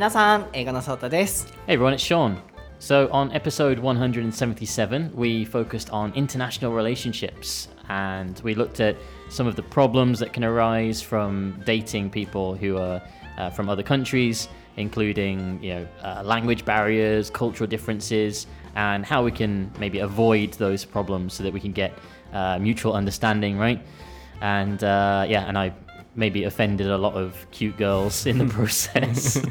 皆さん、英語のソータです。 Hey everyone, it's Sean. So, on episode 177, we focused on international relationships and we looked at some of the problems that can arise from dating people who are uh, from other countries, including you know uh, language barriers, cultural differences, and how we can maybe avoid those problems so that we can get uh, mutual understanding, right? And uh, yeah, and I maybe offended a lot of cute girls in the process.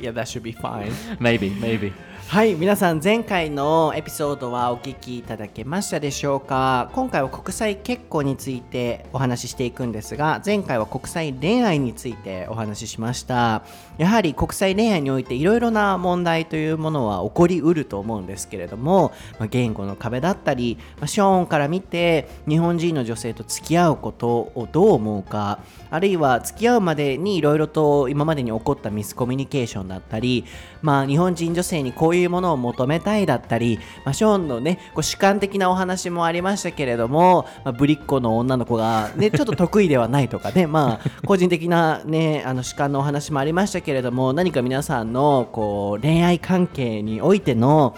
yeah, that should be fine. maybe, maybe. はい、皆さん前回のエピソードはお聞きいただけましたでしょうか今回は国際結婚についてお話ししていくんですが前回は国際恋愛についてお話ししましたやはり国際恋愛においていろいろな問題というものは起こりうると思うんですけれども、まあ言語の壁だったり、まあショーンから見て日本人の女性と付き合うことをどう思うかあるいは付き合うまでにいろいろと今までに起こったミスコミュニケーションだったり、まあ、日本人女性にこういうものを求めたいだったり、まあ、ショーンのねこう主観的なお話もありましたけれども、まあ、ぶりっ子の女の子が、ね、ちょっと得意ではないとかね、まあ、個人的な、ね、あの主観のお話もありましたけれども何か皆さんのこう恋愛関係においての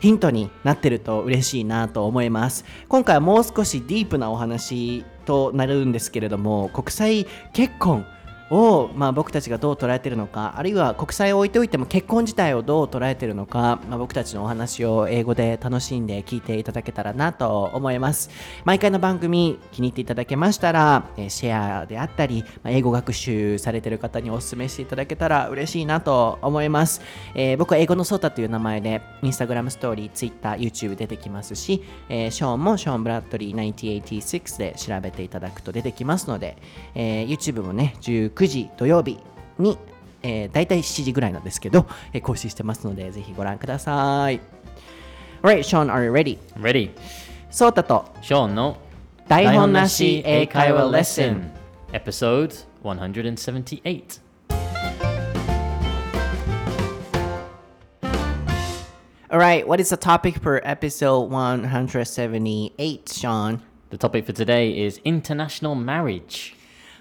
ヒントになってると嬉しいなと思います。今回はもう少しディープなお話となるんですけれども国際結婚を、まあ、僕たちがどう捉えているのかあるいは国際を置いておいても結婚自体をどう捉えているのか、まあ、僕たちのお話を英語で楽しんで聞いていただけたらなと思います。毎回の番組気に入っていただけましたら、えシェアであったり、まあ、英語学習されている方にお勧めしていただけたら嬉しいなと思います、えー僕は英語のソータという名前でインスタグラムストーリー、ツイッター、YouTube 出てきますし、えーショーンもショーン・ブラッドリー1986で調べていただくと出てきますので、えー YouTube もね19時土曜日に、えー、大体7時ぐらいなんですけど、えー更新してますのでぜひご覧ください Alright, Sean, are you ready? Ready? ソータと Sean no 台本なし英会話レッスン Episode 178 Alright, what is the topic for episode 178, Sean? The topic for today is international marriage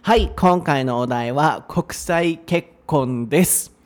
はい、今回のお題は国際結婚です。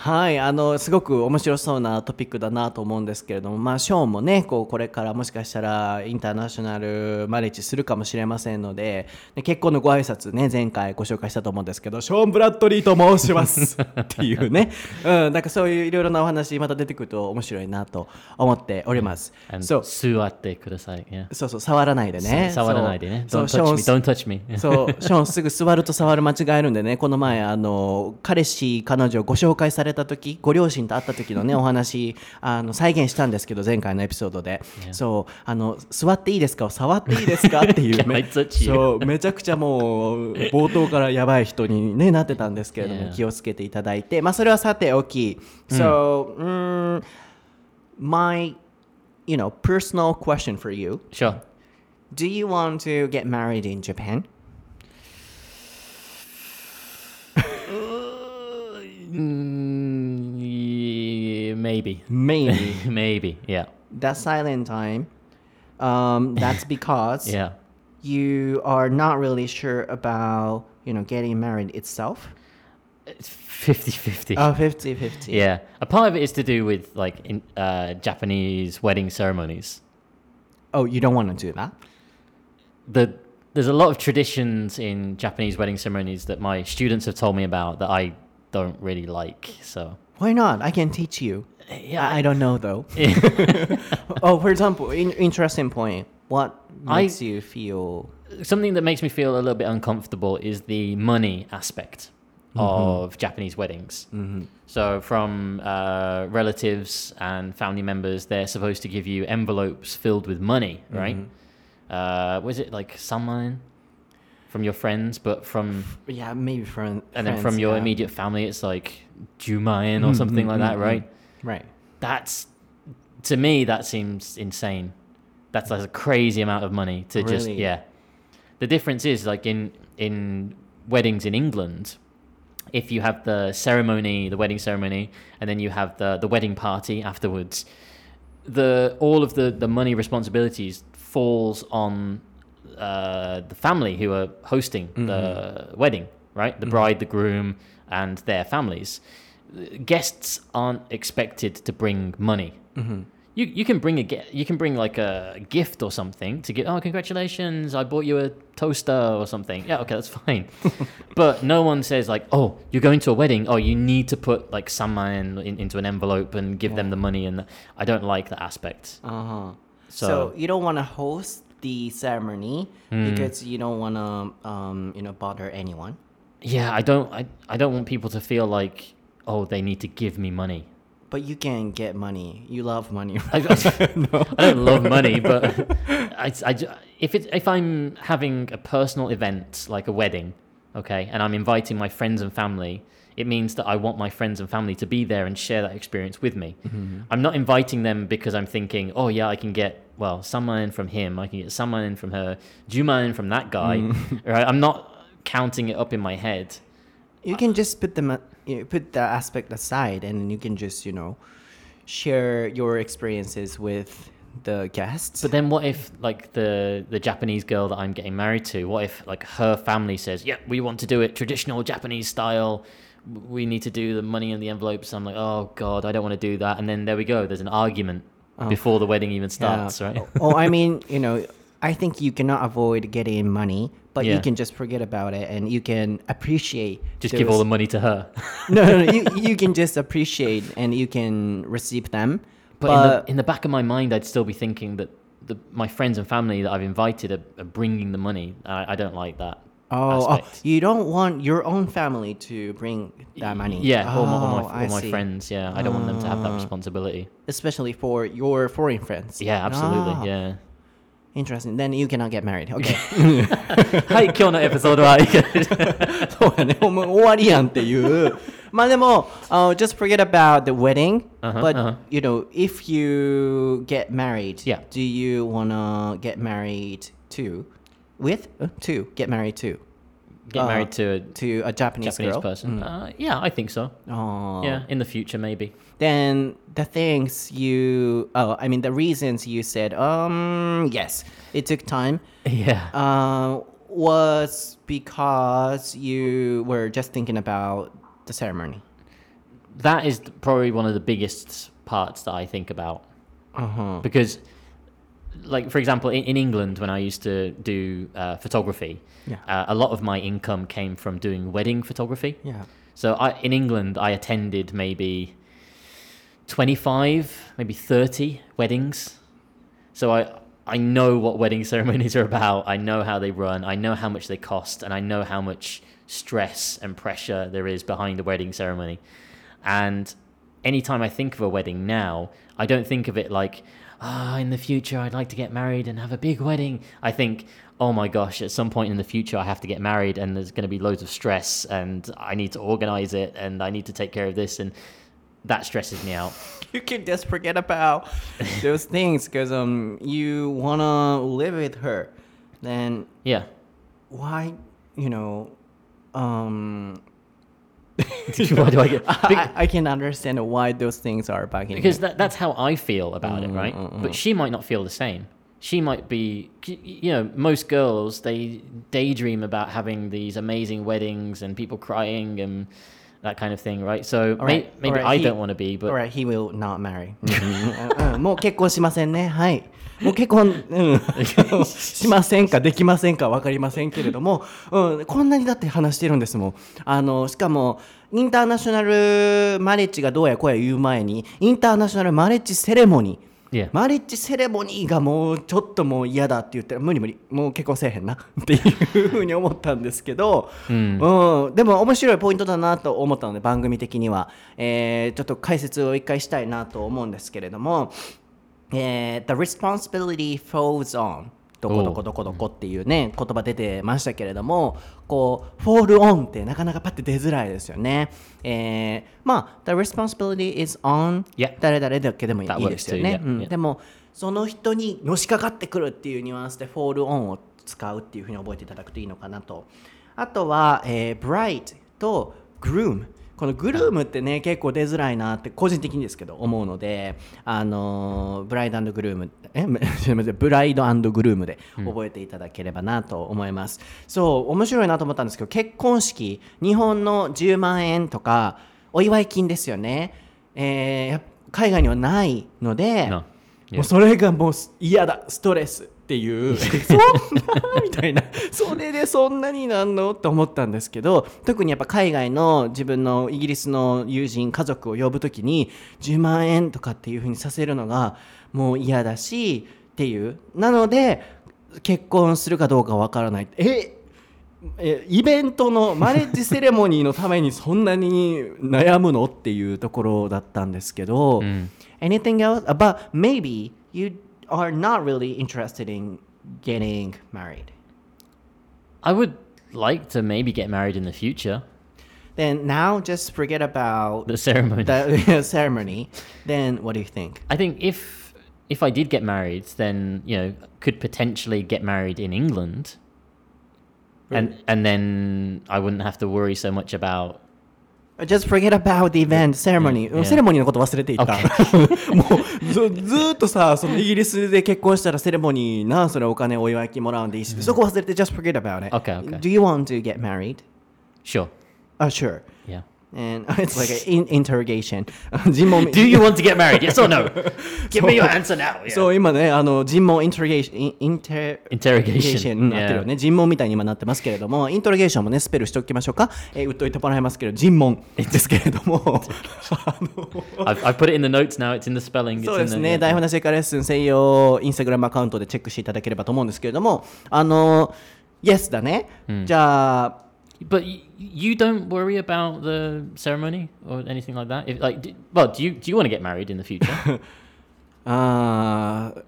はい、あの、すごく面白そうなトピックだなと思うんですけれども、まあ、ショーンもね、こう、これからもしかしたらインターナショナルマレッジするかもしれませんので、で結婚のご挨拶ね、前回ご紹介したと思うんですけど、ショーン・ブラッドリーと申します。っていうね、うん、なんかそういういろいろなお話また出てくると面白いなと思っております。そう、suate kudasai yeah そうそう、触らないでね。触らないでね。そうショーン そう、ショーンすぐ座ると触る間違えるんでね、この前、あの、彼氏、彼女ご紹介された時、ご両親と会った時のね、お話、あの、再現したんですけど、前回のエピソードで。そう、あの、座っていいですか？触っていいですか？っていう め?そう、めちゃくちゃもう、冒頭からやばい人に、ね、なってたんですけれども、Yeah. 気をつけていただいて、まあ、それはさておき。So, mm, my, you know, personal question for you. Sure Do you want to get married in Japan? Mm, yeah, maybe Maybe. maybe yeah that silent time. Um, that's because yeah you are not really sure about, you know, getting married itself. it's 50-50 Oh, 50 50. Yeah, a part of it is to do with like in uh, Japanese wedding ceremonies. Oh, you don't want to do that? The there's a lot of traditions in Japanese wedding ceremonies that my students have told me about that I don't really like. So Why not? I can teach you. Yeah, I, I don't know though. oh, for example, in, interesting point. What I- makes you feel something that makes me feel a little bit uncomfortable is the money aspect mm-hmm. of Japanese weddings. Mm-hmm. So, from uh, relatives and family members, they're supposed to give you envelopes filled with money, right? Mm-hmm. Uh, was it like someone from your friends, but from yeah, maybe from and then from your yeah. immediate family, it's like Jumayan or something like that, right? Right. That's to me that seems insane. That's like a crazy amount of money to just yeah. The difference is like in in weddings in England, if you have the ceremony, the wedding ceremony, and then you have the the wedding party afterwards, the all of the the money responsibilities falls on uh, the family who are hosting the wedding, right? The bride, the groom, and their families. Guests aren't expected to bring money. You you can bring a you can bring like a gift or something to get. Oh, congratulations! I bought you a toaster or something. Yeah, okay, that's fine. but no one says like, oh, you're going to a wedding. Oh, you need to put like someone in, into an envelope and give them the money. And I don't like that aspect. Uh-huh. So, So- you don't want to host the ceremony Hmm. because you don't want to, um, you know, bother anyone. Yeah, I don't. I, I don't want people to feel like, oh, they need to give me money. But you can get money. You love money. I, I, I don't love money, but I, I if it if I'm having a personal event like a wedding, okay, and I'm inviting my friends and family, it means that I want my friends and family to be there and share that experience with me. Mm-hmm, mm-hmm. I'm not inviting them because I'm thinking, oh yeah, I can get well someone in from him, I can get someone in from her, Juma in from that guy, mm. right? I'm not counting it up in my head. you can just put them, you know, put that aspect aside, and you can just, you know, share your experiences with the guests. But then what if like the the Japanese girl that I'm getting married to, what if like her family says, "Yeah, we want to do it traditional Japanese style. We need to do the money in the envelopes." I'm like, "Oh god, I don't want to do that." And then there we go. There's an argument oh. before the wedding even starts, right? oh, I mean, you know, I think you cannot avoid getting money, but you can just forget about it and you can appreciate. Just give all the money to her. no, no, no you, you can just appreciate and you can receive them. But, in, the, in the back of my mind, I'd still be thinking that the, my friends and family that I've invited are, are bringing the money. I, I don't like that. oh, oh, you don't want your own family to bring that money. Yeah, all my, all Oh, my, all my friends. Yeah, I don't want them to have that Ah. responsibility. especially for your foreign friends. Yeah, absolutely. Ah, Yeah Interesting. Then you cannot get married. Okay. はい、今日のエピソードはそうやね。もう終わりやんっていう。まあでも、uh, just forget about the wedding. Uh-huh, but, uh-huh. you know, if you get married, Yeah. do you want to get married to, with, uh, to, get married to, get Uh, married to a to a Japanese, Japanese girl? person. Uh, yeah, I think so. Oh. Yeah, in the future maybe. Then the things you, oh, I mean, the reasons you said, um, yes, it took time. Yeah. uh, was because you were just thinking about the ceremony. that is probably one of the biggest parts that I think about Uh-huh. because, like for example, in, in England when I used to do uh, photography, Yeah. uh, a lot of my income came from doing wedding photography. Yeah. So I, in England, I attended maybe 25, maybe 30 weddings. So I, I know what wedding ceremonies are about. I know how they run. I know how much they cost. And I know how much stress and pressure there is behind a wedding ceremony. And anytime I think of a wedding now, I don't think of it like, ah, in the future, I'd like to get married and have a big wedding. I think, oh my gosh, at some point in the future, I have to get married and there's going to be loads of stress and I need to organize it and I need to take care of this. And that stresses me out. You can just forget about those things because um you wanna live with her. Then Yeah. why you know um Why do I get I, I can understand why those things are bugging because that, that's how I feel about it, right? But she might not feel the same. She might be, you know, most girls they daydream about having these amazing weddings and people crying and that kind of thing, right? So may, Alright, maybe alright, I he- don't want to be, but Alright, he will not marry. もう結婚しませんね。はい。もう結婚、うん、しませんか、できませんか分かりませんけれども、うん、こんなにだって話してるんですもん。あの、しかも、インターナショナルマレッジがどうやこうや言う前に、インターナショナルマレッジセレモニー。Yeah. マレッジセレモニーがもうちょっともう嫌だって言ったら無理無理もう結婚せえへんな っていうふうに思ったんですけど、うんでも面白いポイントだなと思ったので番組的には、えーちょっと解説を一回したいなと思うんですけれども、えー The responsibility falls on どこどこどこどこっていうね言葉出てましたけれどもこう fall on ってなかなかパッて出づらいですよね、えーまあ The responsibility is on. 誰々だけでもいいですよね.でもその人にのしかかってくるっていうニュアンスで fall on を使うっていうふうに覚えていただくといいのかなと。あとは、えー bright と groom このグルームってね結構出づらいなって個人的にですけど思うのであのブライドグルームえ すみませんブライドグルームで覚えていただければなと思います、そう面白いなと思ったんですけど結婚式日本の10万円とかお祝い金ですよね、えー海外にはないので.もうそれがもう嫌だストレスっていう。そんな。みたいな。それでそんなになんの？って思ったんですけど特にやっぱ海外の自分のイギリスの友人家族を呼ぶ時に10万円とかっていうふうにさせるのがもう嫌だしっていう。なので結婚するかどうかわからない。ええイベントのマレッジセレモニーのためにそんなに悩むの？っていうところだったんですけど、anything else? Uh, But maybe you are not really interested in getting married. I would like to maybe get married in the future. Then now just forget about The ceremony. the ceremony. Then what do you think? I think if if I did get married, then you know could potentially get married in England, and and then I wouldn't have to worry so much about. Just forget about the event, ceremony. セレモニーのこと忘れていった。もうずずーっとさ、そのイギリスで結婚したらセレモニーな、それお金お祝い金もらうんでいいし、そこ忘れて just forget about it. Okay, okay. Do you want to get married? Sure. Oh, sure. Yeah. And it's like an in interrogation. 尋問 Do you want to get married? Yes or no? Give me your answer now. Yeah. そう今ねあの尋問イントロゲーションインインテ Interrogation になってるよね尋問みたいに今なってますけれどもイントロゲーションもねスペルしておきましょうか、えー、打っといてもらいますけど尋問ですけれども I've, I've put it in the notes now. It's in the spelling. そうですね台本なしカレッスン専用インスタグラムアカウントでチェックしていただければと思うんですけれどもあの Yes だね、じゃあ But you don't worry about the ceremony or anything like that. If like, do, well, do you do you want to get married in the future? あー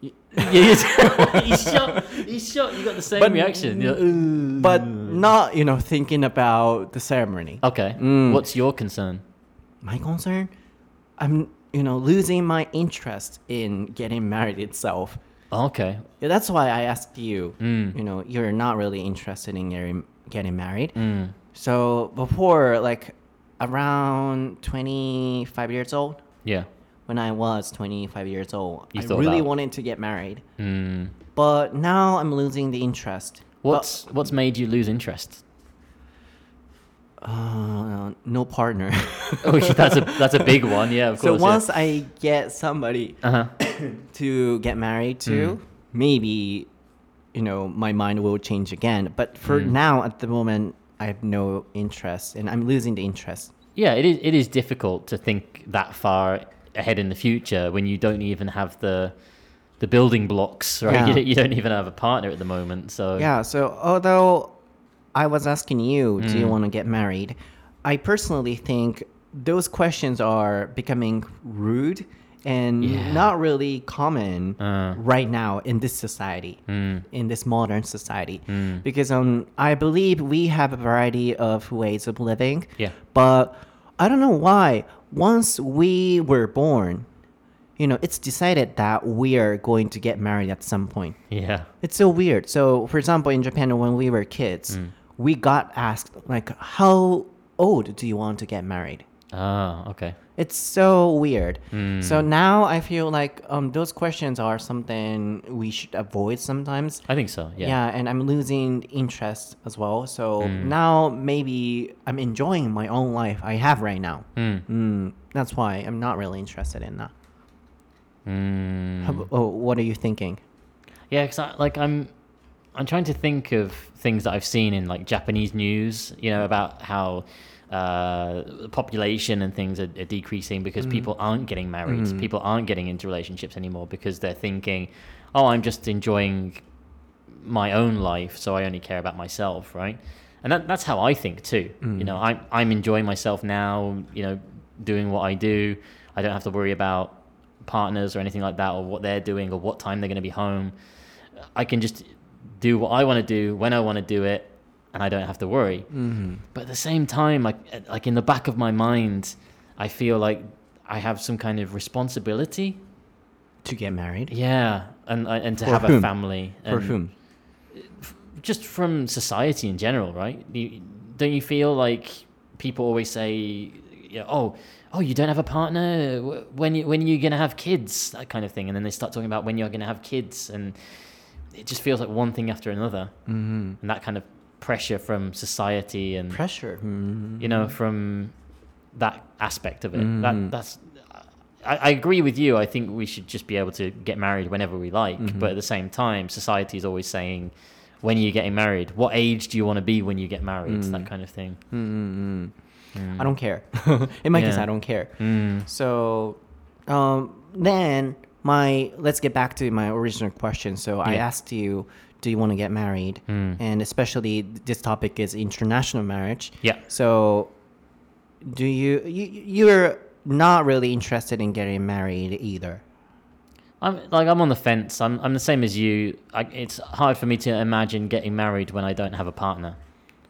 yeah, yeah. he's shot. He's shot. You got the same But- reaction. Like, but not you know thinking about the ceremony okay. Mm. What's your concern? my concern i'm you know losing my interest in getting married itself Okay. yeah, that's why i asked you Mm. you know you're not really interested in getting, getting married Mm. so before like around 25 years old Yeah. when i was 25 years old You i really about- wanted to get married Mm. but now i'm losing the interest What's what's made you lose interest? uh, no partner Oh, that's a that's a big one. Yeah, of so course. once i get somebody Uh huh. to get married to, maybe you know my mind will change again. But for mm. now, at the moment, I have no interest, and I'm losing the interest. Yeah, it is. It is difficult to think that far ahead in the future when you don't even have the the building blocks, right? Yeah. You, you don't even have a partner at the moment. So Yeah. So although I was asking you, do you mm. want to get married? I personally think those questions are becoming rude and Yeah. not really common Uh. right now in this society, Mm. in this modern society. Mm. Because um, I believe we have a variety of ways of living. Yeah. But I don't know why. Once we were born, you know, it's decided that we are going to get married at some point. yeah, It's so weird. So, for example, in Japan, when we were kids, Mm. we got asked, like, how old do you want to get married? Ah, okay. It's so weird. Mm. So now I feel like um, those questions are something we should avoid sometimes. I think so. Yeah. Yeah, and I'm losing interest as well. So Mm. now maybe I'm enjoying my own life I have right now. Mm. Mm, that's why I'm not really interested in that. Mm. How, oh, what are you thinking? Yeah, because I, like I'm, I'm trying to think of things that I've seen in like Japanese news. You know about how uh, the population and things are, are decreasing because mm. people aren't getting married. Mm. People aren't getting into relationships anymore because they're thinking, "Oh, I'm just enjoying my own life, so I only care about myself." Right, and that, that's how I think too. You mm. know, I'm I'm enjoying myself now. You know, doing what I do. I don't have to worry about partners or anything like that or what they're doing or what time they're going to be home. I can just do what I want to do when I want to do it, and I don't have to worry. Mm-hmm. But at the same time, like like in the back of my mind, I feel like I have some kind of responsibility. To get married? Yeah, and and to For have whom? a family. For and whom? Just from society in general, right? You, don't you feel like people always say, you know, "Oh, oh, you don't have a partner. Wh- When you when you gonna have kids?" That kind of thing, and then they start talking about when you're gonna have kids, and it just feels like one thing after another, mm-hmm. and that kind of pressure from society and pressure mm-hmm. you know from that aspect of it. That mm-hmm. that's. I, I agree with you. I think we should just be able to get married whenever we like, mm-hmm. but at the same time, society is always saying, "When are you getting married? What age do you want to be when you get married?" That mm. kind of thing. Mm. I don't care. In my case, I don't care. Mm. So um, then my let's get back to my original question. So I asked you, do you want to get married? Hmm. And especially this topic is international marriage. Yeah. So do you you you're not really interested in getting married either? I'm like I'm on the fence. I'm I'm the same as you. I, it's hard for me to imagine getting married when I don't have a partner.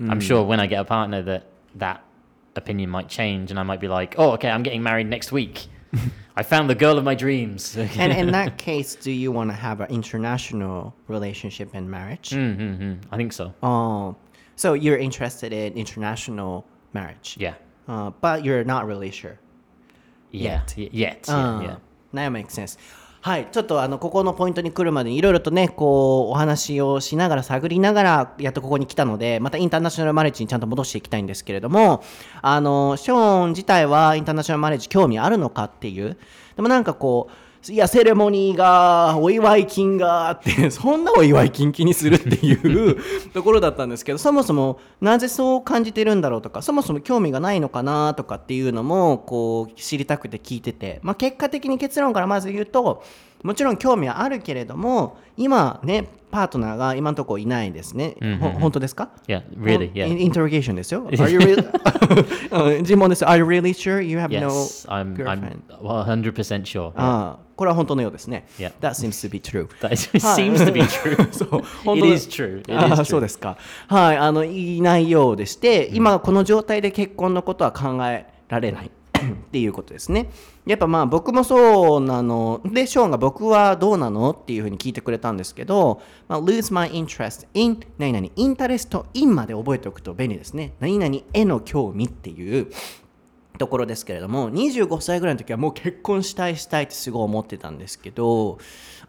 I'm hmm. sure when I get a partner that that opinion might change, and I might be like, oh, okay, I'm getting married next week. I found the girl of my dreams. And in that case, do you want to have an international relationship and marriage? mm-hmm. I think so. Oh, so you're interested in international marriage? Yeah. Uh, but you're not really sure. Yeah. Yet. Yet. Uh, Yeah. That makes sense. はい、ちょっとあのここのポイントに来るまでにいろいろとねこうお話をしながら探りながらやっとここに来たのでまたインターナショナルマレッジにちゃんと戻していきたいんですけれどもあのショーン自体はインターナショナルマレッジ興味あるのかっていうでもなんかこういやセレモニーがお祝い金がって そんなお祝い金気にするっていう ところだったんですけどそもそもなぜそう感じてるんだろうとかそもそも興味がないのかなとかっていうのもこう知りたくて聞いてて、まあ、結果的に結論からまず言うともちろん興味はあるけれども今ねパートナーが今のところいないですね、ほ本当ですか Yeah. Really. Yeah. インインタロゲーションですよ。Are you really? うん尋問です。Are you really sure you have no girlfriend? I'm. Well, hundred percent sure. Yeah. ああ、これは本当のようですね。Yeah. That seems to be true. That seems to be true. そう、本 It 当 is true. It あ is あ true. そうですか。はい、あの、いないようでして、今この状態で結婚のことは考えられないっていうことですね。やっぱまあ僕もそうなので、ショーンが僕はどうなのっていうふうに聞いてくれたんですけど、まあ、lose my interest in 何々、インタレスト in まで覚えておくと便利ですね。何々への興味っていうところですけれども25歳ぐらいの時はもう結婚したいしたいってすごい思ってたんですけど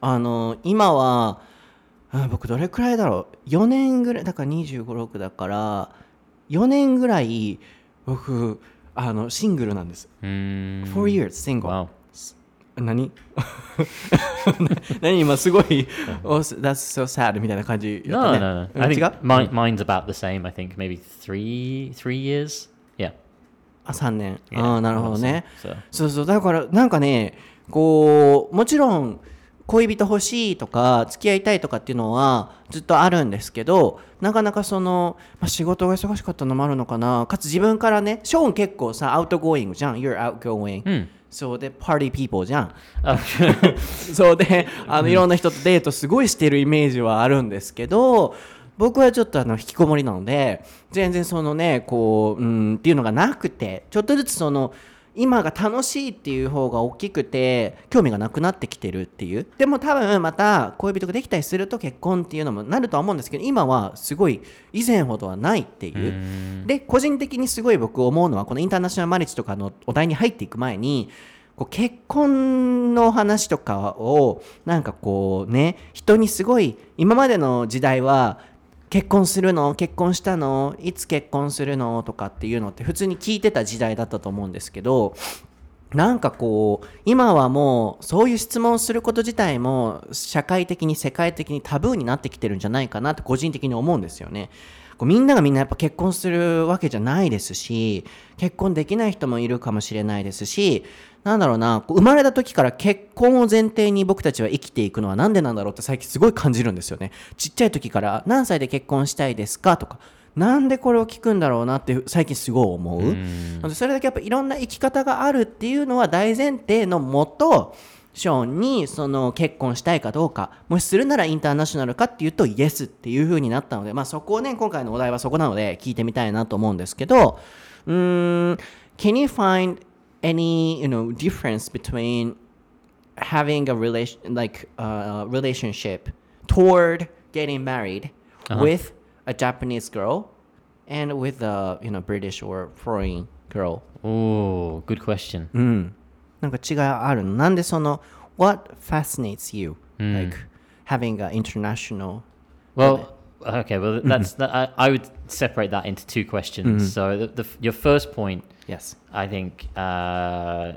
あの今はあ僕どれくらいだろう？4年ぐらいだから2 5 6だから4年ぐらい僕あのシングルなんです。Mm, 4 years single. 何何今すごい oh, That's so sad みたいな感じや No, ったね no, no. うん I 違 think う mine, mine's about the same. I think maybe three, three years. Yeah. あ3年 Yeah, ああなるほどね So, そうそうだからなんかねこうもちろん恋人欲しいとか付き合いたいとかっていうのはずっとあるんですけどなかなかその、まあ、仕事が忙しかったのもあるのかな。かつ自分からねショーン結構さアウトゴーイングじゃん。You're outgoing、そうでパーティーピーポーじゃん。oh, そうであのいろんな人とデートすごいしてるイメージはあるんですけど僕はちょっとあの引きこもりなので全然そのねこううんっていうのがなくてちょっとずつその今が楽しいっていう方が大きくて興味がなくなってきてるっていう。でも多分また恋人ができたりすると結婚っていうのもなるとは思うんですけど今はすごい以前ほどはないっていう。で個人的にすごい僕思うのはこのインターナショナルマリッジとかのお題に入っていく前にこう結婚の話とかをなんかこうね人にすごい今までの時代は結婚するの？結婚したの？いつ結婚するの？とかっていうのって普通に聞いてた時代だったと思うんですけどなんかこう今はもうそういう質問すること自体も社会的に世界的にタブーになってきてるんじゃないかなって個人的に思うんですよね。みんながみんなやっぱ結婚するわけじゃないですし結婚できない人もいるかもしれないですしなんだろうな生まれた時から結婚を前提に僕たちは生きていくのはなんでなんだろうって最近すごい感じるんですよね。ちっちゃい時から何歳で結婚したいですか？とかなんでこれを聞くんだろうな？って最近すごい思う。なのでそれだけやっぱいろんな生き方があるっていうのは大前提のもとショーンにその結婚したいかどうかもしするならインターナショナルかっていうとイエスっていう風になったので、まあ、そこをね今回のお題はそこなので聞いてみたいなと思うんですけどうーん Can you find any you know difference between having a relation like uh, relationship toward getting married with a Japanese girl and with a you know British or foreign girl? Oh, good question. うん。なんか違いあるのなんでその What fascinates you? Like having an international Well, okay. Well, that's that, I, I would separate that into two questions. So the, the your first point, Yes. I think, uh,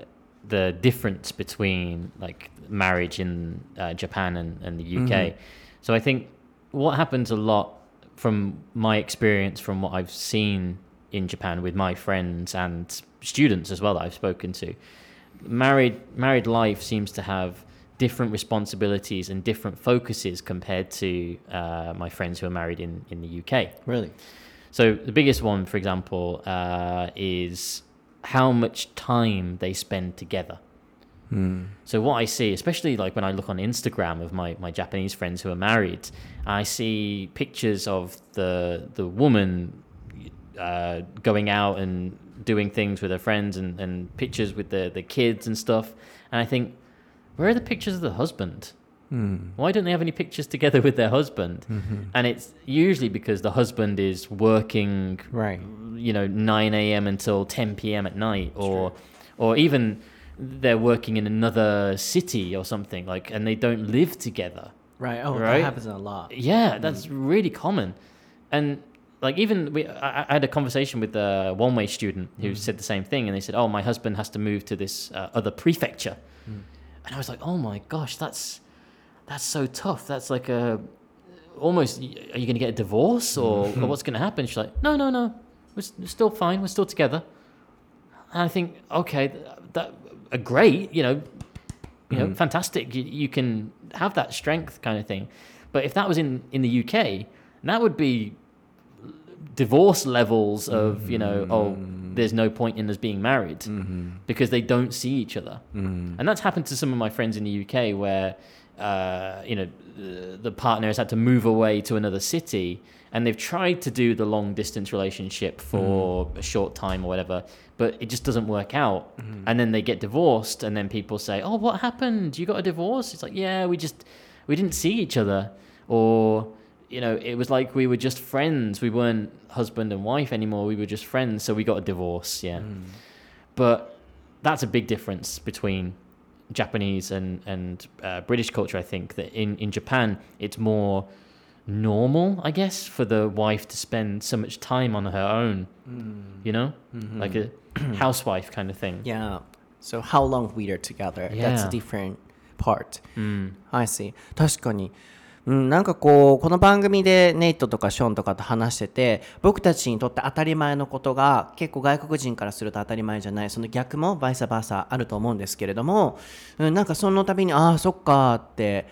the difference between like marriage in uh, Japan and, and the UK. So I think what happens a lot from my experience, from what I've seen in Japan with my friends and students as well that I've spoken to, married married life seems to have different responsibilities and different focuses compared to uh, my friends who are married in, in the UK. Really? So the biggest one, for example, uh, is how much time they spend together. So what I see, especially like when I look on Instagram of my, my Japanese friends who are married, I see pictures of the the woman uh, going out and doing things with her friends and, and pictures with the, the kids and stuff. And I think, where are the pictures of the husband? Hmm. Why don't they have any pictures together with their husband? Mm-hmm. And it's usually because the husband is working Right. you know 9 a.m. until 10 p.m. at night, or or even they're working in another city or something like, and they don't live together. Right. Oh, Right? that happens a lot. Yeah, hmm. that's really common, and like even we, I, I had a conversation with a one-way student who hmm. said the same thing, and they said, "Oh, my husband has to move to this uh, other prefecture," and I was like, "Oh my gosh, that's that's so tough. That's like a almost. Are you going to get a divorce or, mm-hmm. or what's going to happen?" She's like, "No, no, no, we're, we're still fine. We're still together." And I think, okay, th- that a great, you know, you know, mm-hmm. fantastic. You, you can have that strength kind of thing. But if that was in in the UK, that would be divorce levels of you know, oh, mm-hmm. there's no point in us being married because they don't see each other. And that's happened to some of my friends in the UK where uh, you know the, the partner has had to move away to another city and they've tried to do the long distance relationship for mm. a short time or whatever but it just doesn't work out. Mm-hmm. And then they get divorced and then people say oh what happened? You got a divorce? It's like yeah we just we didn't see each other. Or you know it was like we were just friends. We weren't husband and wife anymore. We were just friends so we got a divorce yeah. Mm. But that's a big difference between Japanese and and uh, British culture. I think that in in Japan it's more normal, I guess, for the wife to spend so much time on her own. You know, like a housewife kind of thing. Yeah. So how long we are together? That's Yeah. a different part. I see. 確かに。 うん、なんかこうこの番組でネイトとかショーンとかと話してて僕たちにとって当たり前のことが結構外国人からすると当たり前じゃないその逆もバイサバーサあると思うんですけれども、うん、なんかその度にああそっかって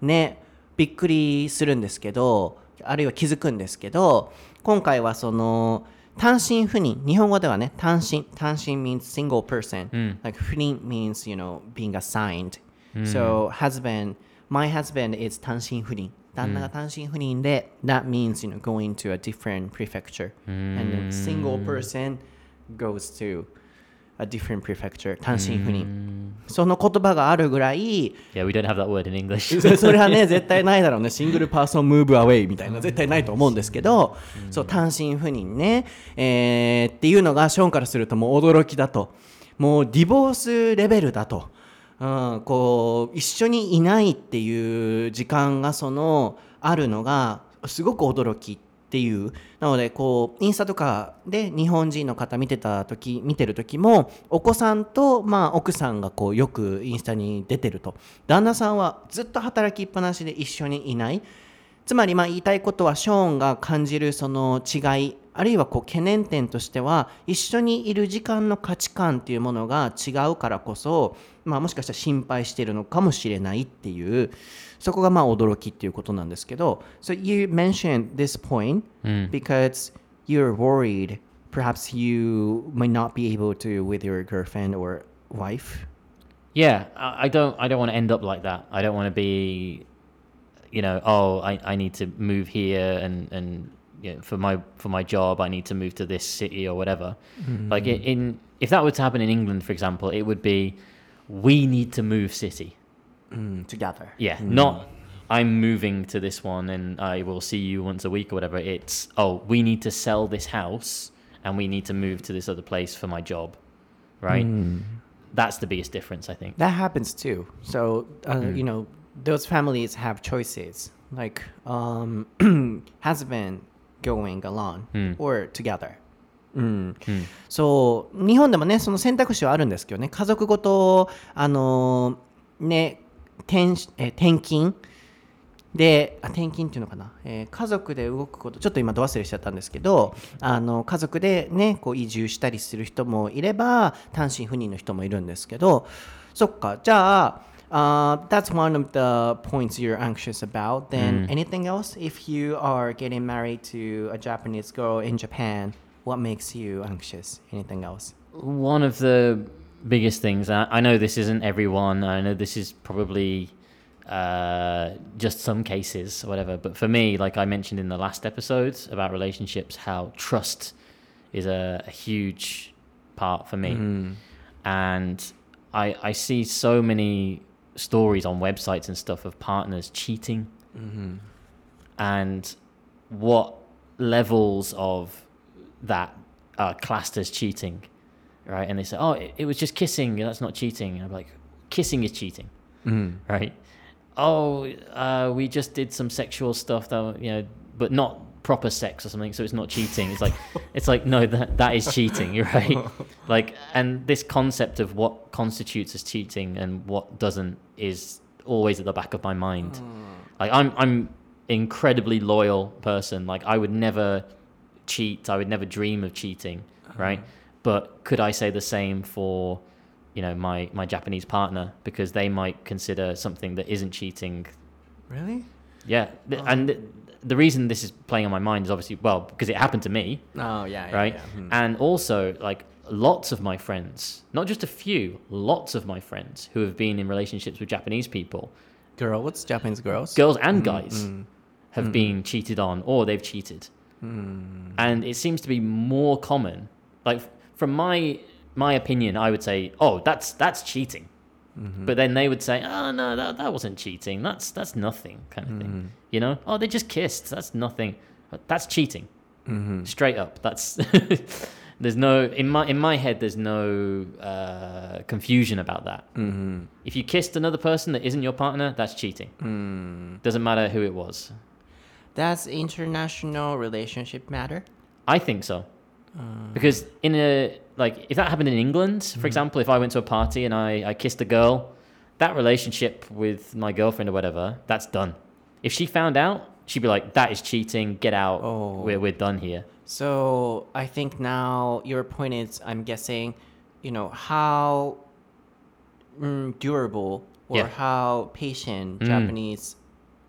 ねびっくりするんですけどあるいは気づくんですけど今回はその単身赴任日本語ではね単身単身 means single person、like 不妊 means you know being assigned、so husband my husband is 単身赴任旦那が単身赴任で、that means you know going to a different prefecture、and then single person goes to a different prefecture 単身赴任、その言葉があるぐらい Yeah, we don't have that word in English. そそれはね絶対ないだろうねシングルパーソンムーブアウェイみたいな絶対ないと思うんですけど、そう単身赴任ね、えーっていうのがショーンからするともう驚きだともうディボースレベルだと、うん、こう一緒にいないっていう時間がそのあるのがすごく驚きっていう。なのでこうインスタとかで日本人の方見てた時見てる時もお子さんと、まあ、奥さんがこうよくインスタに出てると。旦那さんはずっと働きっぱなしで一緒にいない。つまりまあ言いたいことはショーンが感じるその違いあるいはこう懸念点としては一緒にいる時間の価値観っていうものが違うからこそ、まあ、もしかしたら心配しているのかもしれないっていうそこがまあ驚きっていうことなんですけど So you mentioned this point because you're worried perhaps you might not be able to with your girlfriend or wife Yeah, I don't. I don't want to end up like that. I don't want to be, you know, oh, I, I need to move here and and you know, for my for my job, I need to move to this city or whatever. Like in, if that were to happen in England, for example, it would be we need to move city. mm, together Yeah, not I'm moving to this one and I will see you once a week or whatever. It's oh, we need to sell this house and we need to move to this other place for my job, right? That's the biggest difference, I think. That happens too. So, uh, you know, those families have choices like um, husband going alone or together. うん、そう日本でもねその選択肢はあるんですけどね。家族ごとあのーね転え転勤。であ転勤っていうのかな、えー家族で動くことちょっと今ど忘れしちゃったんですけどあの家族でねこう移住したりする人もいれば単身赴任の人もいるんですけどそっか。じゃあ Uh, that's one of the points you're anxious about. Then anything else? If you are getting married to a Japanese girl in Japan, what makes you anxious? Anything else? One of the biggest things, I I know this isn't everyone, I know this is probably uh, just some cases or whatever, but for me, like I mentioned in the last episode about relationships, how trust is a, a huge part for me. And I, I see so many stories on websites and stuff of partners cheating and what levels of that are classed as cheating, right? And they say, oh, it, it was just kissing. That's not cheating. And I'm like, kissing is cheating, right? Oh, uh, we just did some sexual stuff that you know, but not proper sex or something, so it's not cheating. It's like, it's like no, that that is cheating, you're right? Like, and this concept of what constitutes as cheating and what doesn't is always at the back of my mind. Hmm. Like, I'm I'm incredibly loyal person. Like, I would never cheat. I would never dream of cheating, uh-huh. right? But could I say the same for, you know, my my Japanese partner because they might consider something that isn't cheating Really? yeah, th- and the reason this is playing on my mind is obviously well because it happened to me, Oh, yeah. yeah, right? yeah. Hmm. And also like lots of my friends, not just a few, lots of my friends who have been in relationships with Japanese people, Girls, Japanese girls. girls and hmm, guys, hmm. have hmm. been cheated on or they've cheated, and it seems to be more common. Like from my my opinion, I would say, oh, that's that's cheating. Mm-hmm. But then they would say, "Oh no, that, that wasn't cheating. That's that's nothing," kind of thing. Mm-hmm. You know? Oh, they just kissed. That's nothing. That's cheating. Mm-hmm. Straight up. That's there's no in my in my head. There's no uh, confusion about that. If you kissed another person that isn't your partner, that's cheating. Mm. Doesn't matter who it was. Does international relationship matter? I think so. Uh. Because in a like if that happened in England, for example, if I went to a party and I, I kissed a girl, that relationship with my girlfriend or whatever, that's done. If she found out, she'd be like, That is cheating, get out. Oh. We're we're done here. So I think now your point is, I'm guessing, you know, how mm, durable or Yeah. how patient Japanese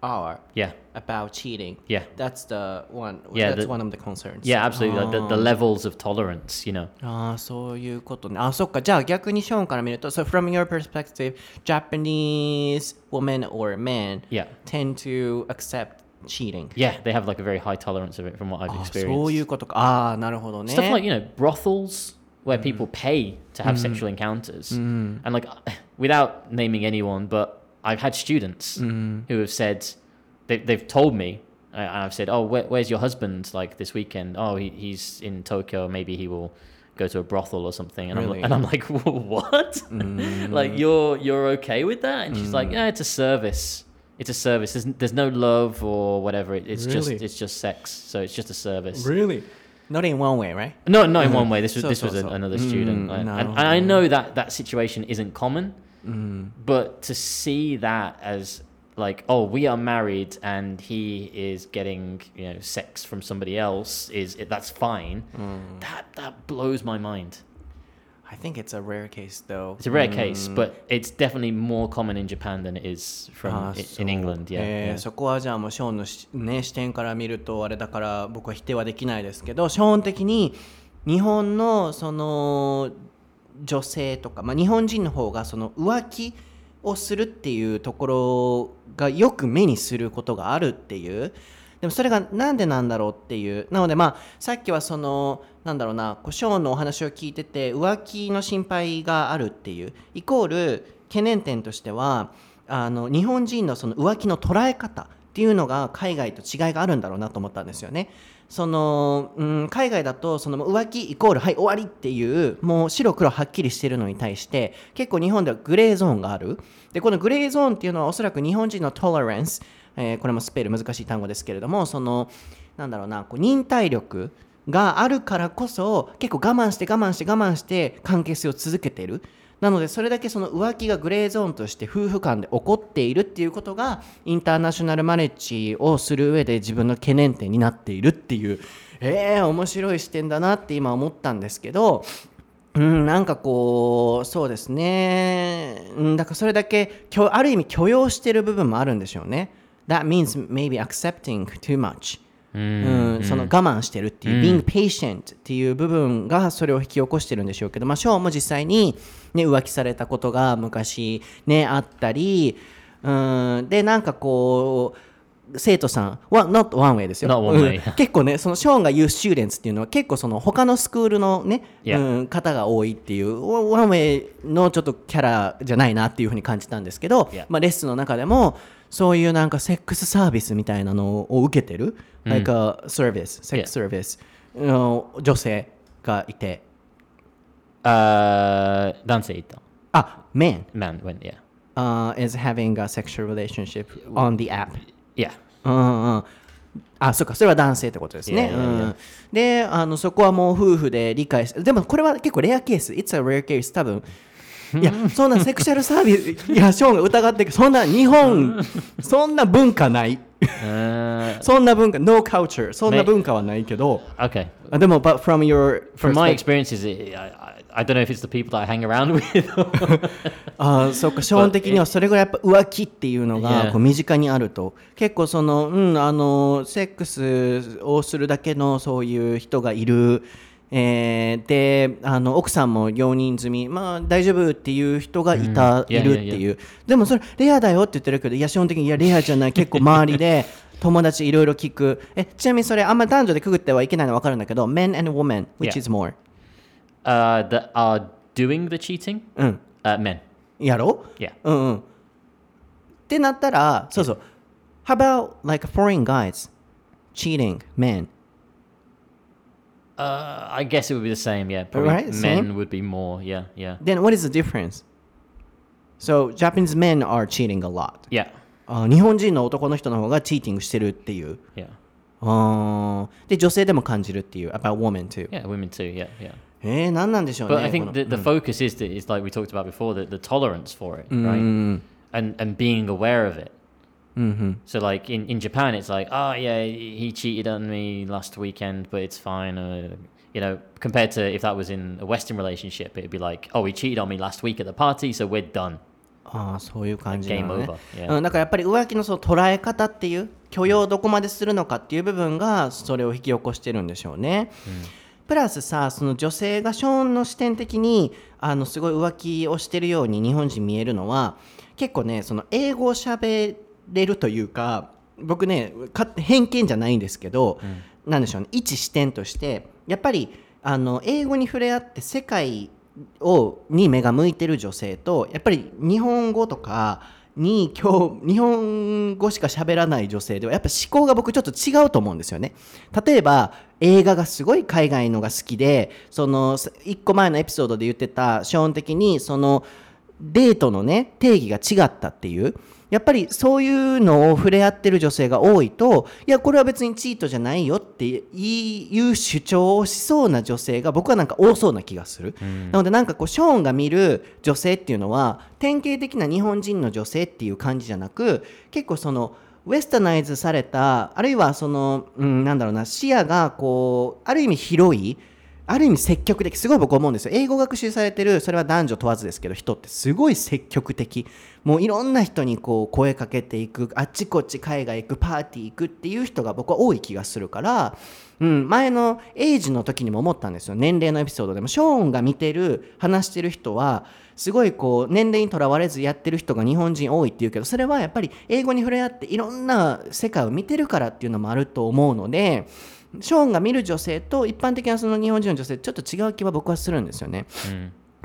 are Yeah. about cheating. Yeah. That's the one. Yeah, that's the- one of the concerns. Yeah, absolutely. Like the, the levels of tolerance, you know. ああそういうことね。あそっか。じゃあ逆にショーンから見ると、so from your perspective, Japanese women or men Yeah. tend to accept cheating. Yeah, they have like a very high tolerance of it from what I've あ experienced. そういうことか。ああ、なるほどね。 Stuff like, you know, brothels where people pay to have sexual encounters. And like, without naming anyone, but I've had students who have said, they, they've told me, uh, and I've said, oh, where, where's your husband like this weekend? Oh, he, he's in Tokyo. Maybe he will go to a brothel or something. And, Really? I'm, and I'm like, what? like, you're, you're okay with that? And she's like, yeah, it's a service. It's a service. There's, there's no love or whatever. It, it's just it's just sex. So it's just a service. Really? Not in one way, right? No, not in one way. This was So, this was so. another Mm, student, Like, no, and, and I know that that situation isn't common. But to see that as like, oh, we are married and he is getting you know sex from somebody else is that's fine. That that blows my mind. I think it's a rare case though. It's a rare case, but it's definitely more common in Japan than it is from あ i- ー in そう England. Yeah, えー yeah. そこはじゃあもうショーンのし、ね、視点から見るとあれだから僕は否定はできないですけどショーン的に日本のその 女性とか、まあ、日本人の方がその浮気をするっていうところがよく目にすることがあるっていう。でもそれがなんでなんだろうっていう。なのでまあさっきはそのなんだろうなショーンのお話を聞いてて浮気の心配があるっていう。イコール懸念点としてはあの日本人のその浮気の捉え方っていうのが海外と違いがあるんだろうなと思ったんですよね。その、うん、海外だとその浮気イコールはい終わりっていうもう白黒はっきりしてるのに対して結構日本ではグレーゾーンがある。でこのグレーゾーンっていうのはおそらく日本人のトレンス、えー、これもスペル難しい単語ですけれどもそのなんだろうなこう忍耐力があるからこそ結構我慢して我慢して我慢して関係性を続けてる。なのでそれだけその浮気がグレーゾーンとして夫婦間で起こっているっていうことがインターナショナルマネッジをする上で自分の懸念点になっているっていうえー、面白い視点だなって今思ったんですけどうん、なんかこうそうですね、うん、だからそれだけある意味許容してる部分もあるんでしょうね。That means maybe accepting too much. うん、その我慢してるっていう、being patient っていう部分がそれを引き起こしてるんでしょうけど、まあ、ショーも実際に、ね、浮気されたことが昔、ね、あったり、うん、で、なんかこう、生徒さんは not one way ですよ。way. 結構ね、そのショーンが言う students っていうのは結構その他のスクールのね、うん、方が多いっていう、one way のちょっとキャラじゃないなっていうふうに感じたんですけど、まあ、レッスンの中でも、そういうなんかセックスサービスみたいなのを受けてる、うん、like a service, sex service の女性がいて。Uh, 男性いた。あ、man. Man, when, yeah. Uh, is having a sexual relationship on the app. Yeah. うんうん。あ、そっか、それは男性ってことですね。Yeah, yeah, yeah. うん、で、あのそこはもう夫婦で理解しでもこれは結構レアケース。It's a rare case. 多分いやそんなセクシャルサービスいやショーンが疑ってそんな日本 そんな文化ないそんな文化 no culture そんな文化はないけど Okay でも but from your from my experiences I, I don't know if it's the people that I hang around with あそうか、ショーン的にはそれぐらいやっぱ浮気っていうのがこう身近にあると、結構その、うん、あの、セックスをするだけのそういう人がいる、えー、であの奥さんも容認済み、まあ、大丈夫っていう人がいた、いるっていう。でもそれレアだよって言ってるけどいや基本的にいやレアじゃない。結構周りで 友達いろいろ聞く。えちなみにそれあんま男女でくぐってはいけないの分かるんだけど men and women which is more、uh, that are doing the cheating、うん uh, men. やろ Yeah. うんうんってなったらそうそう。How about like foreign guys? Cheating men Uh, I guess it would be the same, yeah. Probably right, men same? would be more, yeah, yeah. Then what is the difference? So Japanese men are cheating a lot. Yeah. Uh, あ日本人の男の人の方がチーティングしてるっていう。Yeah. あで、女性でも感じるっていう。About uh, women too. Yeah, women too, yeah, yeah. Eh, えー、何なんでしょうね。But I think the, the focus is that it's like we talked about before, the, the tolerance for it, right? Hmm. And, and being aware of it. So like in, in Japan, it's like, oh yeah, he cheated on me last weekend, but it's fine. Uh, you know, compared to if that was in a Western relationship, it'd be like, oh, he cheated on me last week at the party, so we're done. ああそういう感じなのね. Yeah. うん、だからやっぱり浮気のその捉え方っていう許容をどこまでするのかっていう部分がそれを引き起こしてるんでしょうね。プラスさその女性がショーンの視点的にあのすごい浮気をしてるように日本人見えるのは結構ねその英語を喋れるというか僕ねか偏見じゃないんですけど、なんでしょうね一視点としてやっぱりあの英語に触れ合って世界をに目が向いてる女性とやっぱり日本語とかに今日日本語しか喋らない女性ではやっぱ思考が僕ちょっと違うと思うんですよね。例えば映画がすごい海外のが好きでその1個前のエピソードで言ってたショーン的にそのデートのね定義が違ったっていうやっぱりそういうのを触れ合ってる女性が多いといやこれは別にチートじゃないよっていう主張をしそうな女性が僕はなんか多そうな気がする、なのでなんかこうショーンが見る女性っていうのは典型的な日本人の女性っていう感じじゃなく結構そのウェスタナイズされたあるいはその、うん、なんだろうな視野がこうある意味広いある意味積極的すごい僕思うんですよ。英語学習されてるそれは男女問わずですけど人ってすごい積極的。もういろんな人にこう声かけていくあっちこっち海外行くパーティー行くっていう人が僕は多い気がするから、うん、前のエイジの時にも思ったんですよ。年齢のエピソードでも。ショーンが見てる話してる人はすごいこう年齢にとらわれずやってる人が日本人多いっていうけどそれはやっぱり英語に触れ合っていろんな世界を見てるからっていうのもあると思うのでショーンが見る女性と一般的なその日本人の女性ちょっと違う気は僕はするんですよね。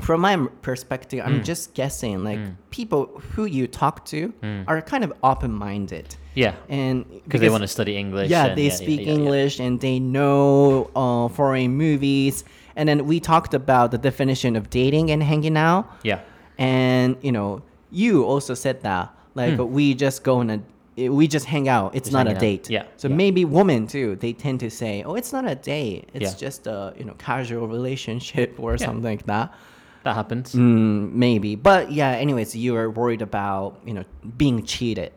from my perspective, Hmm. I'm just guessing. Like people who you talk to are kind of open-minded, Yeah. and Because they want to study English. yeah, and they yeah, speak yeah, yeah. English and they know uh, foreign movies. And then we talked about the definition of dating and hanging out. Yeah. And you know, you also said that like we just go on a we just hang out. It's. Just not a out. date. Yeah, So yeah. maybe women too, they tend to say, "Oh, it's not a date. It's Yeah. just a you know casual relationship or Yeah. something like that." That happens. Mm, maybe, but yeah. Anyways, you are worried about you know being cheated,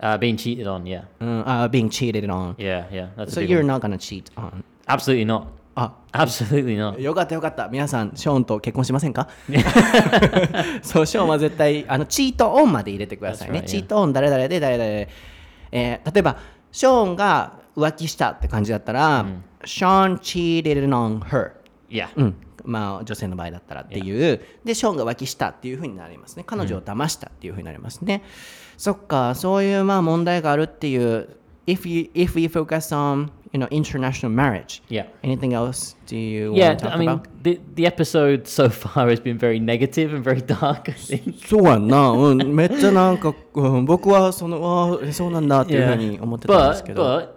Uh, being cheated on. Yeah. uh, uh, being cheated on. Yeah. Yeah. So you're one. not gonna cheat on. Absolutely not. あ、Absolutely not. よかったよかった。皆さん、ショーンと結婚しませんか？そう、ショーンは絶対、あの、チートオンまで入れてくださいね。Right, yeah. チートオン誰々で誰々で。えー例えば、ショーンが浮気したって感じだったら、ショーン cheated on her。Yeah. うん。まあ、女性の場合だったらっていう。で、ショーンが浮気したっていうふうになりますね。彼女を騙したっていうふうになりますね。そっか、そういうまあ問題があるっていう。If you if we focus on you know international marriage, Yeah. Anything else do you Yeah, want to talk I mean, about? the the episode so far has been very negative and very dark. I think. そうやんな、うん、めっちゃなんか、うん、僕はそのああそうなんだっていうふうに思ってたんです but けど、 but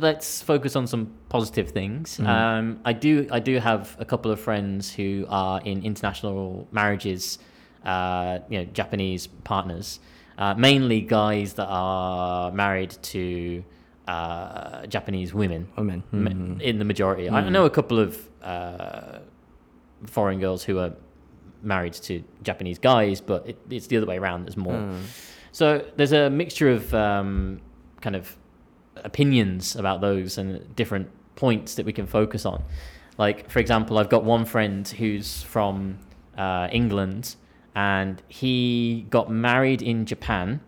let's focus on some positive things. Um, I do I do have a couple of friends who are in international marriages, uh, you know, Japanese partners, uh, mainly guys that are married to uh, Japanese women. women. ma- in the majority. I know a couple of uh, foreign girls who are married to Japanese guys, but it, it's the other way around. There's more. So there's a mixture of um, kind of opinions about those and different points that we can focus on. Like, for example, I've got one friend who's from uh, England and he got married in Japan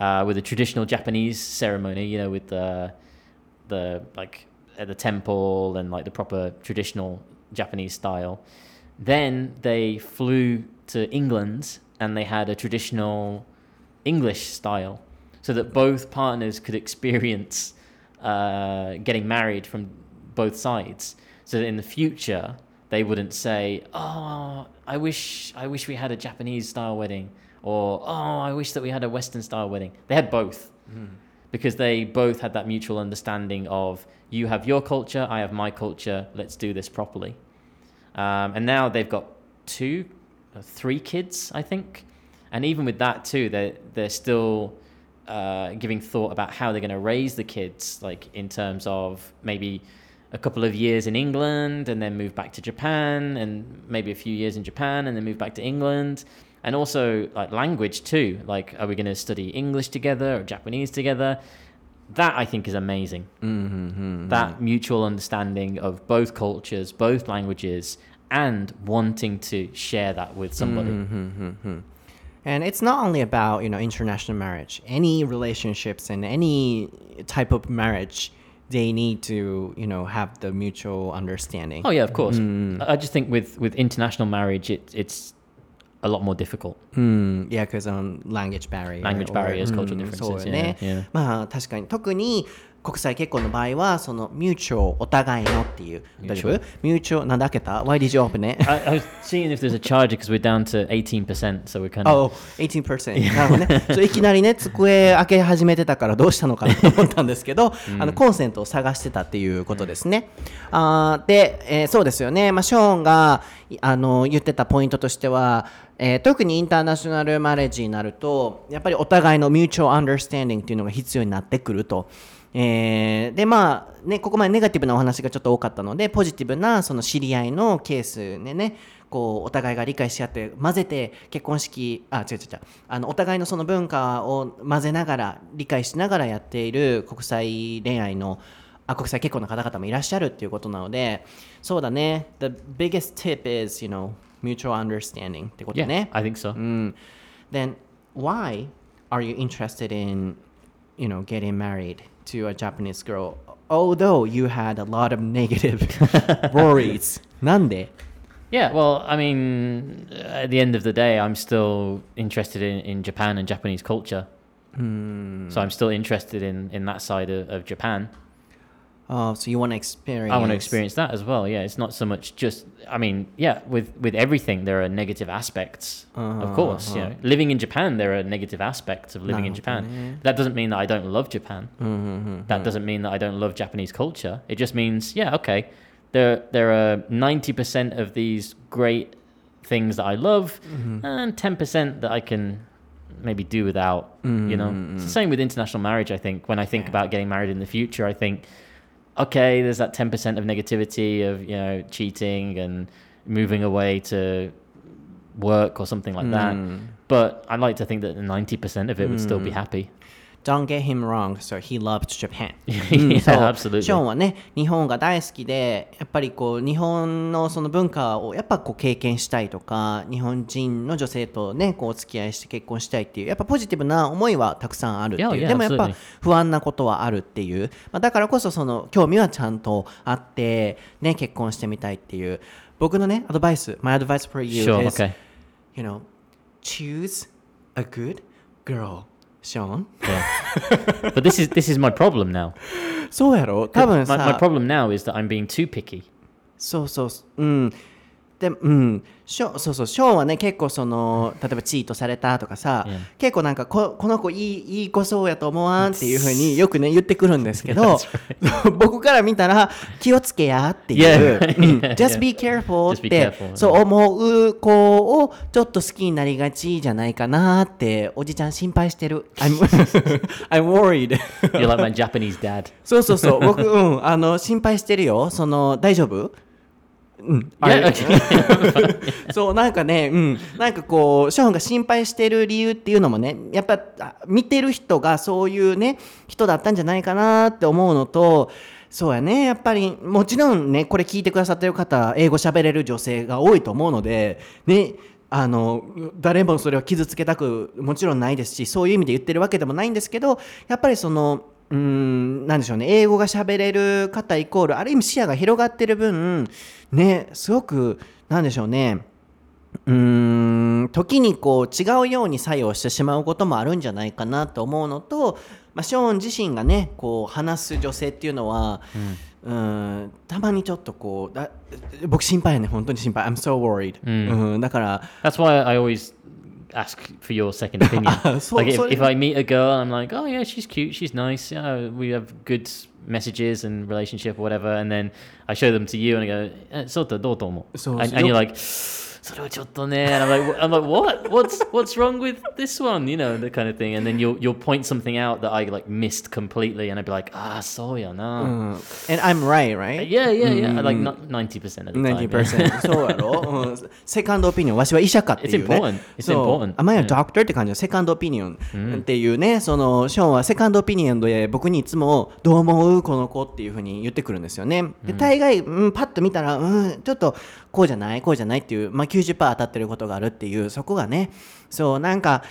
uh, with a traditional Japanese ceremony, you know, with the the like at the temple and like the proper traditional Japanese style. Then they flew to England and they had a traditional English style, so that both partners could experience uh, getting married from both sides. So that in the future they wouldn't say, "Oh, I wish I wish we had a Japanese style wedding," or "Oh, I wish that we had a Western style wedding." They had both because they both had that mutual understanding of you have your culture, I have my culture, let's do this properly. Um, and now they've got two, uh, three kids, I think. And even with that too, they're, they're still uh, giving thought about how they're going to raise the kids, like in terms of maybe a couple of years in England and then move back to Japan and maybe a few years in Japan and then move back to England. And also like language too. Like, are we going to study English together or Japanese together? That I think is amazing. Mm-hmm, mm-hmm. That mutual understanding of both cultures, both languages, and wanting to share that with somebody. Mm-hmm, and it's not only about you know international marriage. Any relationships and any type of marriage, they need to you know have the mutual understanding. Oh yeah, of course. I I just think with with international marriage, it, it's a lot more difficult. Mm, yeah, because um, language barrier. Language or- barriers, うん cultural differences, そうよね。yeah, yeah. まあ確かに特に国際結婚の場合はそのミューチュアルお互いのっていうミューチュアルなんだっけた ?Why did you open it? I, I was seeing if there's a charger because we're down to 18%, so we're kind of. Oh, 18%. なるほどね。そういきなりね、机開け始めてたからどうしたのかなと思ったんですけど、あのコンセントを探してたっていうことですね。あーで、えーそうですよね。まあ、ショーンがいあの言ってたポイントとしては、えー特にインターナショナルマレッジになると、やっぱりお互いのミューチュアルアンダースタンディングっていうのが必要になってくると。えーでまあねここまでネガティブなお話がちょっと多かったのでポジティブなその知り合いのケースでねこうお互いが理解し合って混ぜて結婚式あ違う違う違うあのお互いのその文化を混ぜながら理解しながらやっている国際恋愛のあ国際結婚の方々もいらっしゃるっていうことなのでそうだね The biggest tip is you know mutual understanding ってこと Yeah, ね I think so. Mm. Then why are you interested in, you know, getting married to a Japanese girl? Although you had a lot of negative worries. なんで Yeah, well, I mean, at the end of the day, I'm still interested in, in Japan and Japanese culture. So I'm still interested in, in that side of, of Japan. Oh, so you want to experience. I want to experience that as well. Yeah, it's not so much just. I mean, yeah, with with everything there are negative aspects. of uh-huh, course, you uh-huh. know, living in Japan there are negative aspects of living in Japan. That doesn't mean that I don't love Japan. Mm-hmm, mm-hmm, that mm-hmm. doesn't mean that I don't love Japanese culture. It just means, yeah, okay, there there are ninety percent of these great things that I love, and ten percent that I can maybe do without. You know, it's the same with international marriage. I think when I think about getting married in the future, I think okay, there's that 10% of negativity of, you know, cheating and moving away to work or something like that. Hmm. But I like to think that 90% of it would still be hmm. happy. Don't get him wrong, so he loved Japan. Yeah, absolutely. ショーンはね、日本が大好きで、やっぱりこう、日本のその文化をやっぱこう経験したいとか、日本人の女性とね、こうお付き合いして結婚したいっていう、やっぱポジティブな思いはたくさんあるっていう。Yeah, yeah, でもやっぱ.不安なことはあるっていう。まあ、だからこそその興味はちゃんとあって、ね、結婚してみたいっていう。僕のね、アドバイス、my advice for you Sure, is, okay. you know, choose a good girl. ショーン Yeah. but this is this is my problem now. そうやろ多分 My, さ my problem now is that I'm being too picky. そうそううん でうんショそうそうショーンはね結構その例えばチートされたとかさ.結構なんかここの子いいいい子そうやと思わんっていうふうによくね言ってくるんですけど 僕から見たら気をつけやっていう、Yeah. うん Yeah. just be careful って.そう思う子をちょっと好きになりがちじゃないかなっておじちゃん心配してる I'm, I'm worried You're like my Japanese dad. そうそうそう僕うんあの心配してるよその大丈夫？うん、Yeah, okay. そうなんかね、うん、なんかこうショーンが心配してる理由っていうのもねやっぱあ見てる人がそういうね人だったんじゃないかなって思うのとそうやねやっぱりもちろんねこれ聞いてくださってる方英語喋れる女性が多いと思うのでねあの誰もそれを傷つけたくもちろんないですしそういう意味で言ってるわけでもないんですけどやっぱりそのうーんなんでしょうね英語が喋れる方イコールある意味視野が広がってる分ねすごくなんでしょうね。うーん時にこう違うように作用してしまうこともあるんじゃないかなと思うのと、まあ、ショーン自身がねこう話す女性っていうのは、うん、たまにちょっとこうだ僕心配やね本当に心配。I'm so worried、うん、だから That's why I always ask for your second opinion. So- like if, so- if I meet a girl, I'm like, oh yeah, she's cute, she's nice, yeah, we have good messages and relationship or whatever, and then I show them to you and I go, eh, そうだどうと思う So- and, so and you're you're- like, それはちょっとね and I'm like, I'm like, what? What's what's wrong with this one? You know, the kind of thing, and then you'll you'll point something out that I like missed completely, and I'd be like, ah, そうやな。and I'm right right? Yeah, yeah, yeah. Like not ninety percent of the time. 90%そうやろ、うん、セカンドオピニオンわしは医者かっていうね It's important. It's important. Am I a doctor? って感じのセカンドオピニオンっていうね、そのショーンはセカンドオピニオンで僕にいつもどう思うこの子っていうふうに言ってくるんですよねで大概、うん、パッと見たら、うん、ちょっとこうじゃないこうじゃないっていう、まあ、90%当たってることがあるっていうそこがねそうなんか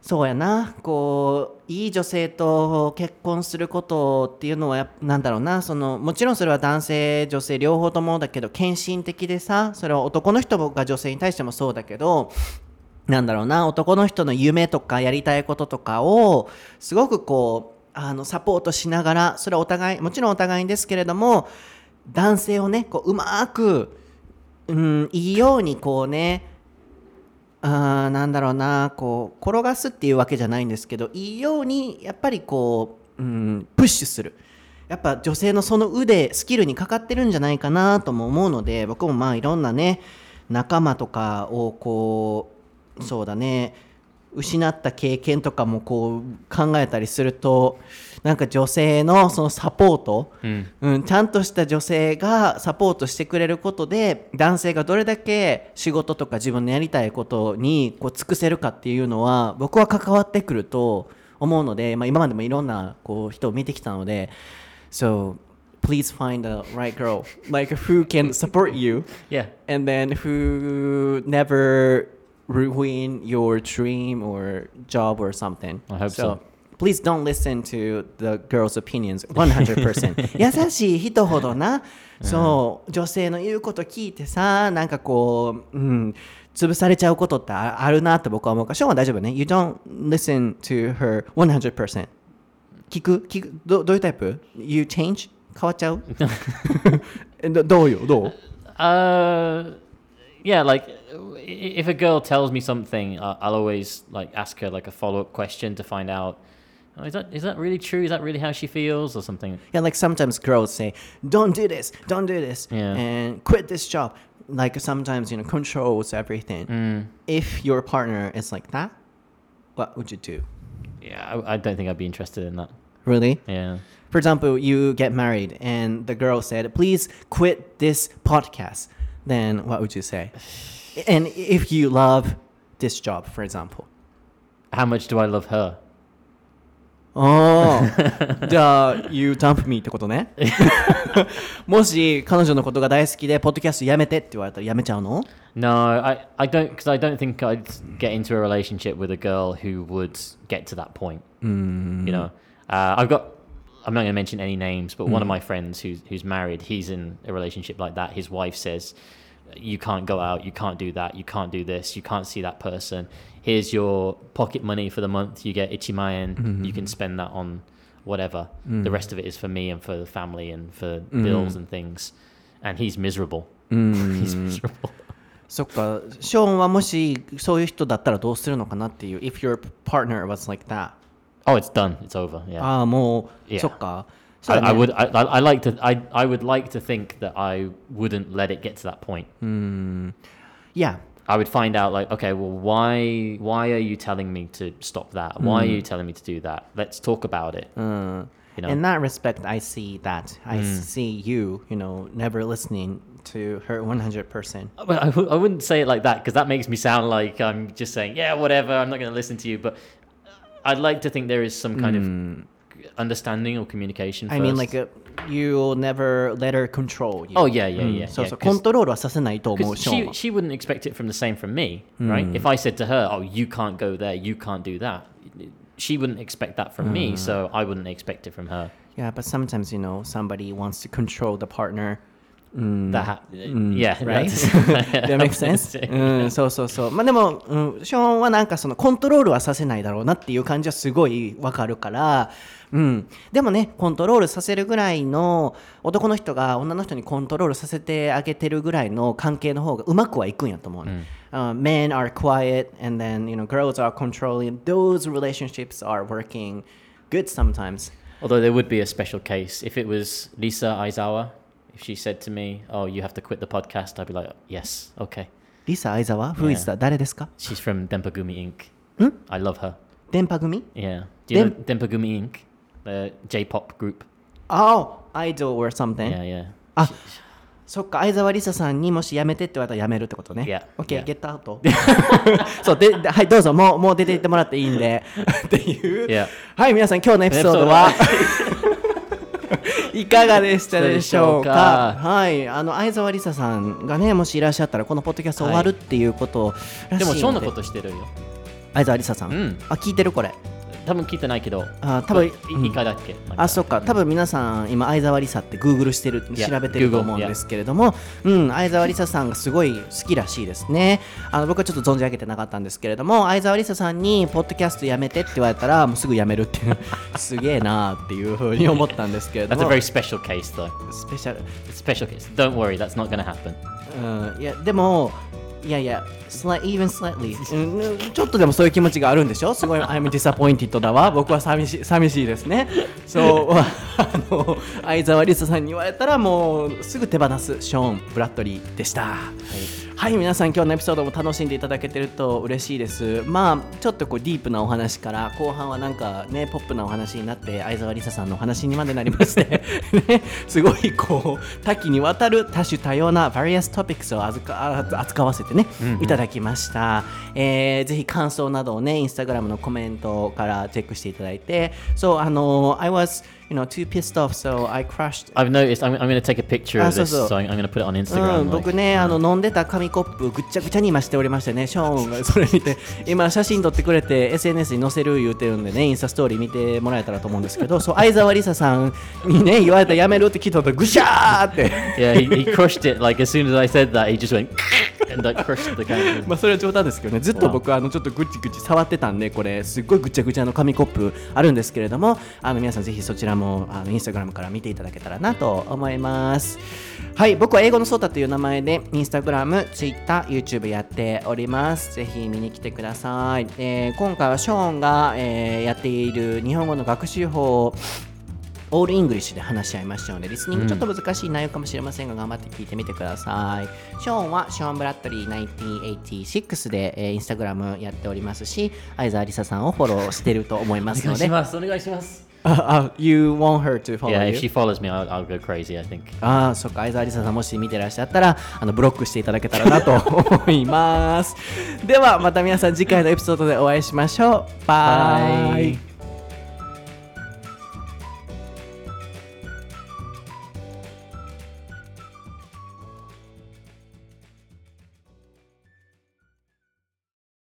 そうやなこういい女性と結婚することっていうのはやっぱなんだろうなそのもちろんそれは男性女性両方ともだけど献身的でさそれは男の人が女性に対してもそうだけどなんだろうな男の人の夢とかやりたいこととかをすごくこうあのサポートしながらそれはお互いもちろんお互いですけれども男性をねこううまく、うん、いいようにこうねあなんだろうなこう転がすっていうわけじゃないんですけどいいようにやっぱりこう、うん、プッシュする。やっぱ女性のその腕スキルにかかってるんじゃないかなとも思うので僕もまあいろんなね仲間とかをこうそうだね失った経験とかもこう考えたりするとなんか女性のそのサポート、うん、ちゃんとした女性がサポートしてくれることで男性がどれだけ仕事とか自分のやりたいことにこう尽くせるかっていうのは僕は関わってくると思うので、まあ、今までもいろんなこう人を見てきたので So please find the right girl like who can support you? Yeah. and then who never ruin your dream or job or something. I hope so. Please don't listen to the girl's opinions 100%優しい人ほどな、そう女性の言うこと聞いてさなんかこう、うん、潰されちゃうことってああるなって僕は思うからショーンは大丈夫ね You don't listen to her 100%聞く聞くどどういうタイプ ?You change 変わっちゃうえどどうよどう Uh, yeah, like i- if a girl tells me something, uh, I'll always like ask her like a follow up question to find out. "Oh, is that is that really true? Is that really how she feels, or something? Yeah, like sometimes girls say, "Don't do this, don't do this, Yeah. and quit this job." Like sometimes you know controls everything. Mm. If your partner is like that, what would you do? Yeah, I, I don't think I'd be interested in that. Really? Yeah. For example, you get married and the girl said, "Please quit this podcast." Then what would you say? And if you love this job, for example. How much do I love her? ああ、じゃあ、You dump me ってことね。もし彼女のことが大好きで、ポッドキャストやめてって言われたらやめちゃうの No, I, I don't because I don't think I'd get into a relationship with a girl who would get to that point. You know, uh, I've got. I'm not going to mention any names, but one of my friends who's who's married, he's in a relationship like that. His wife says, "You can't go out. You can't do that. You can't do this. You can't see that person. Here's your pocket money for the month. You get ichimaen. You can spend that on whatever. The rest of it is for me and for the family and for bills and things." And he's miserable. he's miserable. そっか、ショーンはもしそういう人だったらどうするのかなっていう。If your partner was like that. Oh, it's done. It's over. Yeah. ああ、もう、 Yeah. そっか。 I, I, would. I, I, like to. I, I would like to think that I wouldn't let it get to that point. Mm. Yeah. I would find out like, okay, well, why why are you telling me to stop that? Why mm. are hmm. you telling me to do that? Let's talk about it. Uh, you know? In that respect, I see that. I mm. see you. You know, never listening to her 100%. Uh, well, I w- I wouldn't say it like that because that makes me sound like I'm just saying, yeah, whatever. I'm not going to listen to you. But uh, I'd like to think there is some kind of hmm understanding or communication. I mean, first. like, uh, you'll never let her control you. oh yeah, yeah, yeah. そう yeah, そう、 'cause- コントロールはさせないと思う、 Because ショーン she, は。 she wouldn't expect it from the same from me, right? If I said to her, "Oh, you can't go there, you can't do that," she wouldn't expect that from me, so I wouldn't expect it from her. Yeah, but sometimes, you know, somebody wants to control the partner. Ha- yeah, right? That makes sense? うん、そうそうそう。まあでも、うん、ショーンはなんかそのコントロールはさせないだろうなっていう感じはすごいわかるから、うん。でもね、コントロールさせるぐらいの男の人が女の人にコントロールさせてあげてるぐらいの関係の方がうまくはいくんやと思うね。Uh, men are quiet and then, you know, girls are controlling. Those relationships are working good sometimes. Although there would be a special case if it was Lisa Aizawa. If she said to me, "Oh, you have to quit the podcast," I'd be like, "Yes, okay." リサ・アイザワ ?Who is that? 誰ですか She's from Dempagumi Inc. I love her. 電波組 Yeah. Do you know Dempagumi Inc. The J-pop group? Oh, idol or something. Yeah, yeah. あそっか、相沢りささんにもし辞めてって言われたら辞めるってことね。 Yeah, OK、 yeah. ゲットアウト。そうでで、はい、どうぞ、もうもう出て行ってもらっていいんで。っていう。 Yeah. はい、皆さん、今日のエピソードは。 いかがでしたでしょうか？はい、あの相沢りささんがね、もしいらっしゃったら、このポッドキャスト終わるっていうことらしいので。でも、ショーンのことしてるよ。相沢りささん？うんあ、聞いてるこれ。多分聞いてないけど。あ、多分。い一回だっけ？なんかあ、そっか。多分皆さん、今、相沢りさって Google してる、調べてると思うんですけれども、うん、相沢りささんがすごい好きらしいですね。あの僕はちょっと存じ上げてなかったんですけれども、相沢りささんに、ポッドキャストやめてって言われたら、もうすぐやめるっていう、すげえなーっていうふうに思ったんですけれど That's a も、very special case, though. スペシャル。It's a special case. Don't worry, that's not to happen. うん、いや、でも、いやいや、slight, even slightly、うん、ちょっとでもそういう気持ちがあるんでしょ？すごい、I'm disappointed だわ。僕は寂しい寂しいですね。そう、あの、相沢りささんに言われたら、もうすぐ手放すショーン・ブラッドリーでした。はい、皆さん今日のエピソードも楽しんでいただけてると嬉しいです。まあちょっとこうディープなお話から後半はなんかねポップなお話になって相沢りささんのお話にまでなりまして、ね、すごいこう多岐にわたる多種多様な various topics を扱か扱わせてね、いただきました。えーぜひ感想などをねインスタグラムのコメントからチェックしていただいて、そうあの I was you know too pissed off so I crushed I've noticed. I'm, I'm going to take a picture of Ah, so- this, so. so I'm, I'm going to put it on う Instagram. ん、僕 like- ね、あの飲んでた紙コップぐっちゃぐちゃに今しておりましてね、ショーンがそれ見て、今写真撮ってくれて SNS に載せる言うてるんでね、インスタストーリー見てもらえたらと思うんですけど、そう、相沢りささんにね、言われたらやめるって聞いたとぐしゃーって。Yeah, he, he crushed it. Like as soon as I said that, he just went. and like crushed the. まあそれは冗談ですけどねずっと僕はあのちょっとぐちぐち触ってたんでこれすっごいぐちゃぐちゃの紙コップあるんですけれどもあの皆さんぜひそちらもあのインスタグラムから見ていただけたらなと思います。はい僕は英語のソータという名前でインスタグラム、ツイッター、YouTube やっております。ぜひ見に来てください、えー今回はショーンが、えーやっている日本語の学習法オールイングリッシュで話し合いましたので、リスニングちょっと難しい内容かもしれませんが、頑張って聞いてみてください。ショーンはショーン・ブラッドリー1986で、えーインスタグラムやっておりますし、相沢りささんをフォローしてると思いますので、あ、あ You want her to follow Yeah, you? if she follows me, I'll, I'll go crazy, I think. ああ、そっか、相沢りささんもし見てらっしゃったら、あのブロックしていただけたらなと思います。では、また皆さん次回のエピソードでお会いしましょう。バイ。